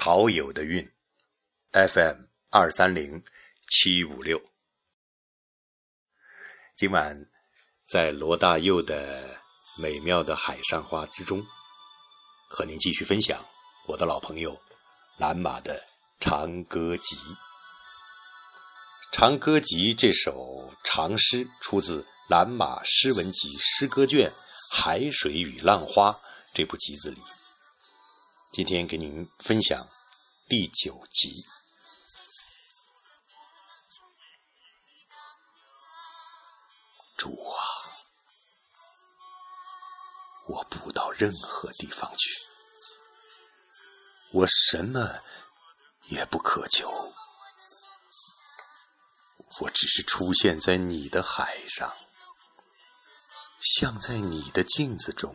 陶友的韵，FM 二三零七五六。今晚在罗大佑的美妙的海上花之中，和您继续分享我的老朋友蓝马的《长歌集》。《长歌集》这首长诗出自蓝马诗文集诗歌卷《海水与浪花》这部集子里。今天给您分享第九集。主啊，我不到任何地方去，我什么也不渴求，我只是出现在你的海上，像在你的镜子中，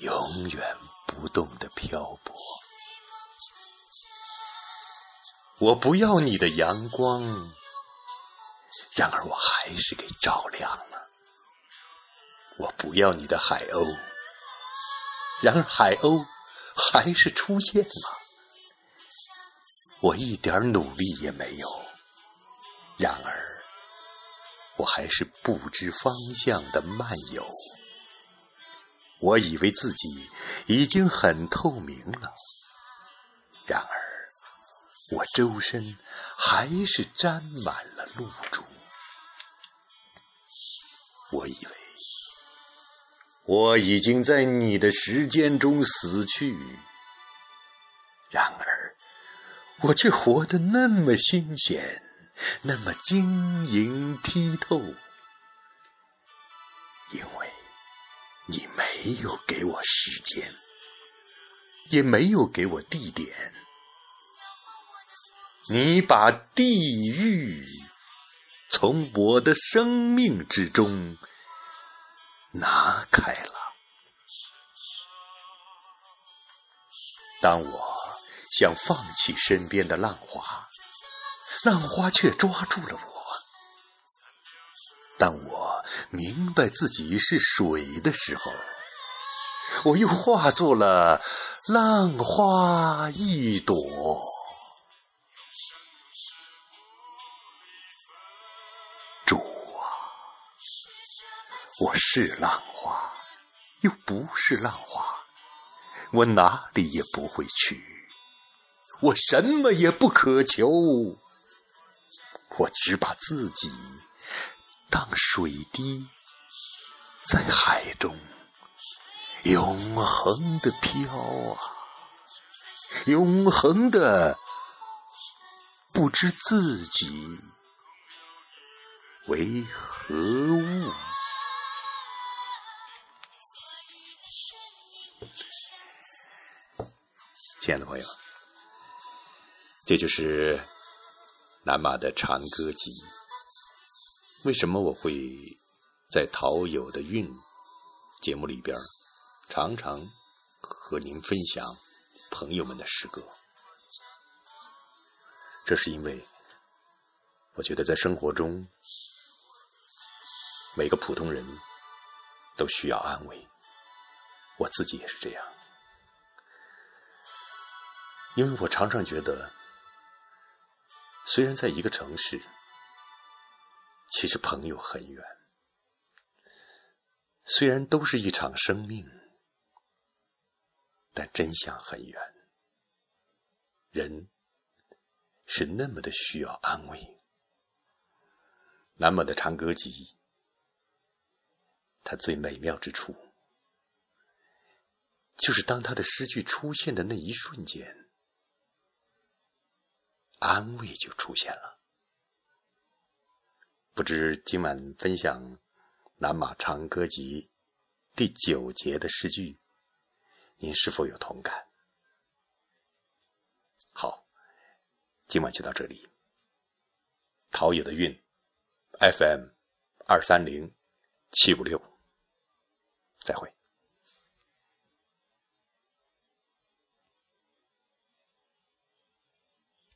永远。不动的漂泊，我不要你的阳光，然而我还是给照亮了。我不要你的海鸥，然而海鸥还是出现了。我一点努力也没有，然而我还是不知方向的漫游。我以为自己已经很透明了，然而我周身还是沾满了露珠。我以为我已经在你的时间中死去，然而我却活得那么新鲜，那么晶莹剔透，因为。你没有给我时间，也没有给我地点，你把地狱从我的生命之中拿开了。当我想放弃身边的浪花，浪花却抓住了我。当我。明白自己是水的时候，我又化作了浪花一朵。主啊，我是浪花，又不是浪花，我哪里也不会去，我什么也不渴求，我只把自己。当水滴在海中永恒的飘啊，永恒的不知自己为何物。亲爱的朋友，这就是南马的长歌集。为什么我会在陶友的韵节目里边常常和您分享朋友们的诗歌？这是因为我觉得在生活中每个普通人都需要安慰，我自己也是这样。因为我常常觉得，虽然在一个城市。其实朋友很远，虽然都是一场生命，但真相很远。人是那么的需要安慰。南马的长歌集，它最美妙之处，就是当他的诗句出现的那一瞬间，安慰就出现了。不知今晚分享《南马长歌集》第九节的诗句，您是否有同感？好，今晚就到这里。陶冶的韵，FM 二三零七五六，再会。